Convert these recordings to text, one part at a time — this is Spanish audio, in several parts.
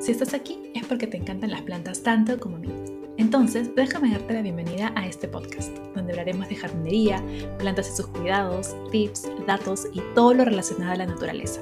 Si estás aquí es porque te encantan las plantas tanto como a mí. Entonces, déjame darte la bienvenida a este podcast, donde hablaremos de jardinería, plantas y sus cuidados, tips, datos y todo lo relacionado a la naturaleza.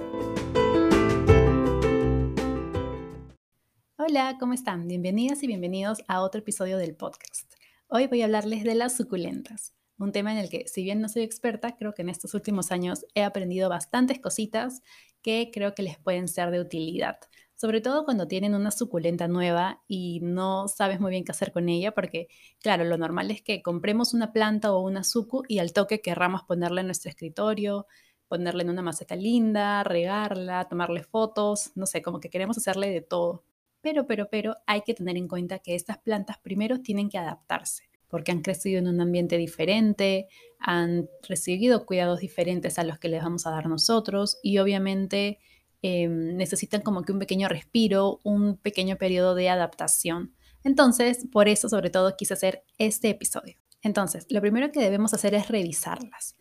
Hola, ¿cómo están? Bienvenidas y bienvenidos a otro episodio del podcast. Hoy voy a hablarles de las suculentas, un tema en el que, si bien no soy experta, creo que en estos últimos años he aprendido bastantes cositas que creo que les pueden ser de utilidad sobre todo cuando tienen una suculenta nueva y no sabes muy bien qué hacer con ella, porque claro, lo normal es que compremos una planta o una sucu y al toque querramos ponerla en nuestro escritorio, ponerla en una maceta linda, regarla, tomarle fotos, no sé, como que queremos hacerle de todo. Pero, pero, pero hay que tener en cuenta que estas plantas primero tienen que adaptarse porque han crecido en un ambiente diferente, han recibido cuidados diferentes a los que les vamos a dar nosotros y obviamente Em, necesitan como que un pequeño respiro, un pequeño periodo de adaptación. Entonces, por eso sobre todo quise hacer este episodio. Entonces, lo primero que debemos hacer es revisarlas.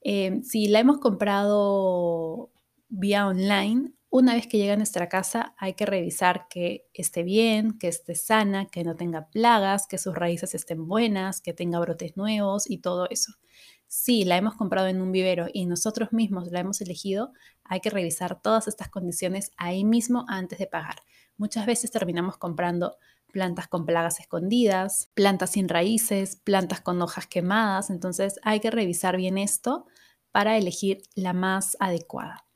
Em, si la hemos comprado vía online, una vez que llega a nuestra casa hay que revisar que esté bien, que esté sana, que no tenga plagas, que sus raíces estén buenas, que tenga brotes nuevos y todo eso si la hemos comprado en un vivero y nosotros mismos la hemos elegido, hay que revisar todas estas condiciones ahí mismo antes de pagar. Muchas veces terminamos comprando plantas con plagas escondidas, plantas sin raíces, plantas con hojas quemadas, entonces hay que revisar bien esto para elegir la más adecuada.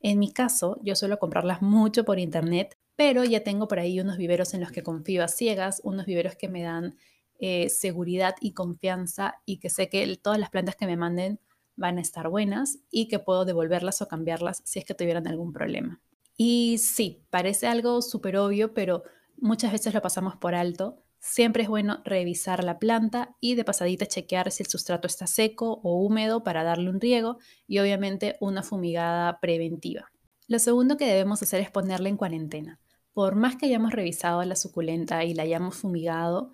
En mi caso, yo suelo comprarlas mucho por internet, pero ya tengo por ahí unos viveros en los que confío a ciegas, unos viveros que me dan eh, seguridad y confianza y que sé que todas las plantas que me manden van a estar buenas y que puedo devolverlas o cambiarlas si es que tuvieran algún problema. Y sí, parece algo súper obvio, pero muchas veces lo pasamos por alto. Siempre es bueno revisar la planta y de pasadita chequear si el sustrato está seco o húmedo para darle un riego y obviamente una fumigada preventiva. Lo segundo que debemos hacer es ponerla en cuarentena. Por más que hayamos revisado la suculenta y la hayamos fumigado,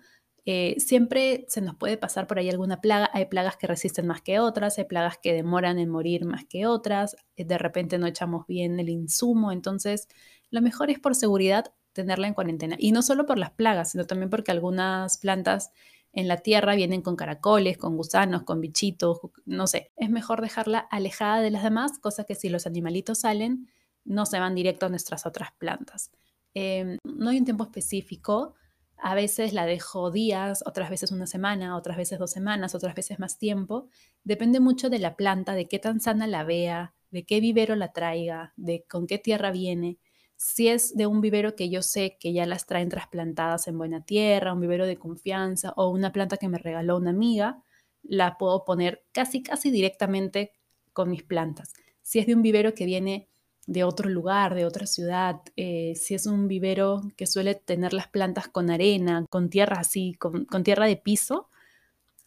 eh, siempre se nos puede pasar por ahí alguna plaga. Hay plagas que resisten más que otras, hay plagas que demoran en morir más que otras. Eh, de repente no echamos bien el insumo. Entonces, lo mejor es por seguridad tenerla en cuarentena. Y no solo por las plagas, sino también porque algunas plantas en la tierra vienen con caracoles, con gusanos, con bichitos, no sé. Es mejor dejarla alejada de las demás, cosa que si los animalitos salen, no se van directo a nuestras otras plantas. Em, no hay un tiempo específico a veces la dejo días, otras veces una semana, otras veces dos semanas, otras veces más tiempo. Depende mucho de la planta, de qué tan sana la vea, de qué vivero la traiga, de con qué tierra viene. Si es de un vivero que yo sé que ya las traen trasplantadas en buena tierra, un vivero de confianza o una planta que me regaló una amiga, la puedo poner casi, casi directamente con mis plantas. Si es de un vivero que viene de otro lugar, de otra ciudad, eh, si es un vivero que suele tener las plantas con arena, con tierra así, con, con tierra de piso,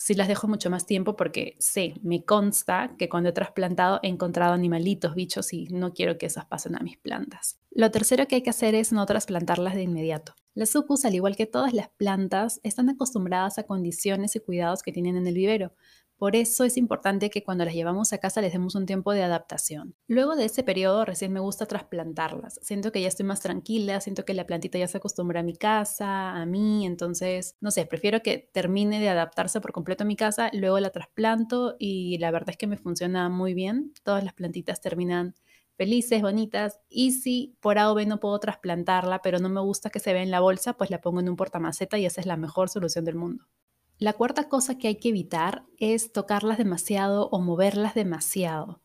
sí las dejo mucho más tiempo porque sé, me consta que cuando he trasplantado he encontrado animalitos, bichos y no quiero que esas pasen a mis plantas. Lo tercero que hay que hacer es no trasplantarlas de inmediato. Las sucus, al igual que todas las plantas, están acostumbradas a condiciones y cuidados que tienen en el vivero. Por eso es importante que cuando las llevamos a casa les demos un tiempo de adaptación. Luego de ese periodo recién me gusta trasplantarlas. Siento que ya estoy más tranquila, siento que la plantita ya se acostumbra a mi casa, a mí, entonces, no sé, prefiero que termine de adaptarse por completo a mi casa, luego la trasplanto y la verdad es que me funciona muy bien. Todas las plantitas terminan felices, bonitas. Y si por A o B no puedo trasplantarla, pero no me gusta que se vea en la bolsa, pues la pongo en un portamaceta y esa es la mejor solución del mundo. La cuarta cosa que hay que evitar es tocarlas demasiado o moverlas demasiado.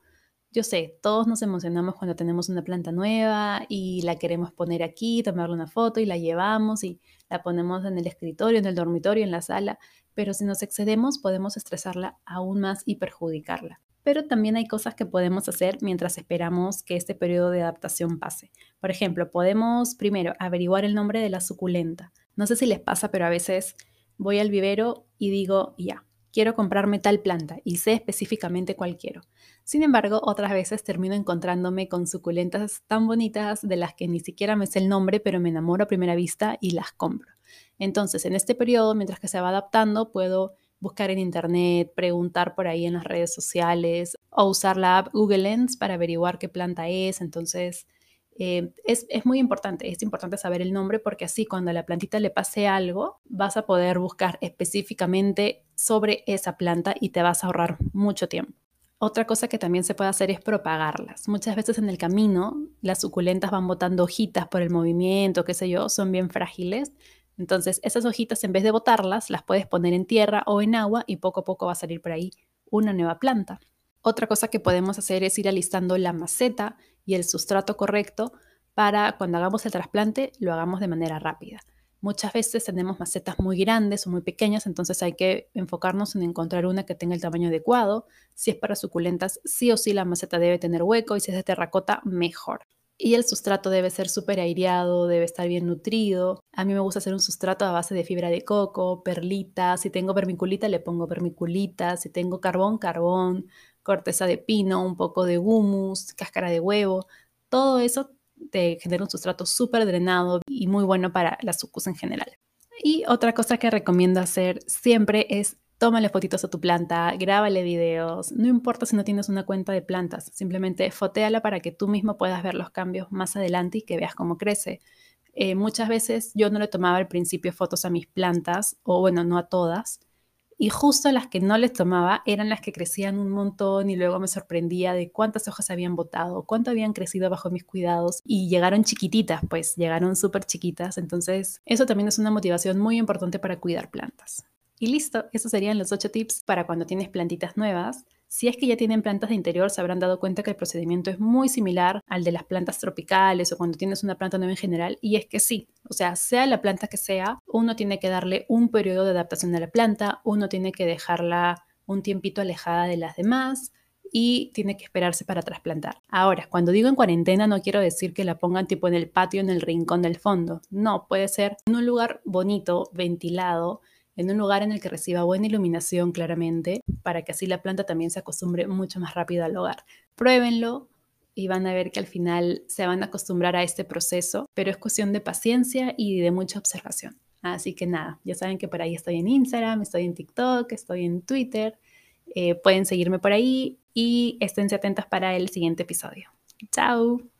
Yo sé, todos nos emocionamos cuando tenemos una planta nueva y la queremos poner aquí, tomarle una foto y la llevamos y la ponemos en el escritorio, en el dormitorio, en la sala, pero si nos excedemos podemos estresarla aún más y perjudicarla. Pero también hay cosas que podemos hacer mientras esperamos que este periodo de adaptación pase. Por ejemplo, podemos primero averiguar el nombre de la suculenta. No sé si les pasa, pero a veces voy al vivero y digo, ya, quiero comprarme tal planta y sé específicamente cuál quiero. Sin embargo, otras veces termino encontrándome con suculentas tan bonitas de las que ni siquiera me sé el nombre, pero me enamoro a primera vista y las compro. Entonces, en este periodo, mientras que se va adaptando, puedo buscar en internet, preguntar por ahí en las redes sociales o usar la app Google Lens para averiguar qué planta es. Entonces, Eh, es, es, muy importante, es importante saber el nombre porque así cuando a la plantita le pase algo, vas a poder buscar específicamente sobre esa planta y te vas a ahorrar mucho tiempo. Otra cosa que también se puede hacer es propagarlas. Muchas veces en el camino las suculentas van botando hojitas por el movimiento, qué sé yo, son bien frágiles. Entonces esas hojitas en vez de botarlas, las puedes poner en tierra o en agua y poco a poco va a salir por ahí una nueva planta. Otra cosa que podemos hacer es ir alistando la maceta y el sustrato correcto para cuando hagamos el trasplante lo hagamos de manera rápida. Muchas veces tenemos macetas muy grandes o muy pequeñas, entonces hay que enfocarnos en encontrar una que tenga el tamaño adecuado. Si es para suculentas, sí o sí la maceta debe tener hueco y si es de terracota, mejor. Y el sustrato debe ser súper aireado, debe estar bien nutrido. A mí me gusta hacer un sustrato a base de fibra de coco, perlita. Si tengo vermiculita, le pongo vermiculita. Si tengo carbón, carbón corteza de pino, un poco de humus, cáscara de huevo, todo eso te genera un sustrato súper drenado y muy bueno para las sucus en general. Y otra cosa que recomiendo hacer siempre es tómale fotitos a tu planta, grábale videos, no importa si no tienes una cuenta de plantas, simplemente fotéala para que tú mismo puedas ver los cambios más adelante y que veas cómo crece. Eh, muchas veces yo no le tomaba al principio fotos a mis plantas, o bueno, no a todas, y justo las que no les tomaba eran las que crecían un montón y luego me sorprendía de cuántas hojas habían botado, cuánto habían crecido bajo mis cuidados y llegaron chiquititas, pues llegaron súper chiquitas. Entonces, eso también es una motivación muy importante para cuidar plantas. Y listo, esos serían los ocho tips para cuando tienes plantitas nuevas. Si es que ya tienen plantas de interior, se habrán dado cuenta que el procedimiento es muy similar al de las plantas tropicales o cuando tienes una planta nueva en general. Y es que sí, o sea, sea la planta que sea, uno tiene que darle un periodo de adaptación a la planta, uno tiene que dejarla un tiempito alejada de las demás y tiene que esperarse para trasplantar. Ahora, cuando digo en cuarentena no quiero decir que la pongan tipo en el patio, en el rincón del fondo. No, puede ser en un lugar bonito, ventilado, en un lugar en el que reciba buena iluminación claramente, para que así la planta también se acostumbre mucho más rápido al hogar. Pruébenlo y van a ver que al final se van a acostumbrar a este proceso, pero es cuestión de paciencia y de mucha observación. Así que nada, ya saben que por ahí estoy en Instagram, estoy en TikTok, estoy en Twitter. Eh, pueden seguirme por ahí y esténse atentas para el siguiente episodio. Chao.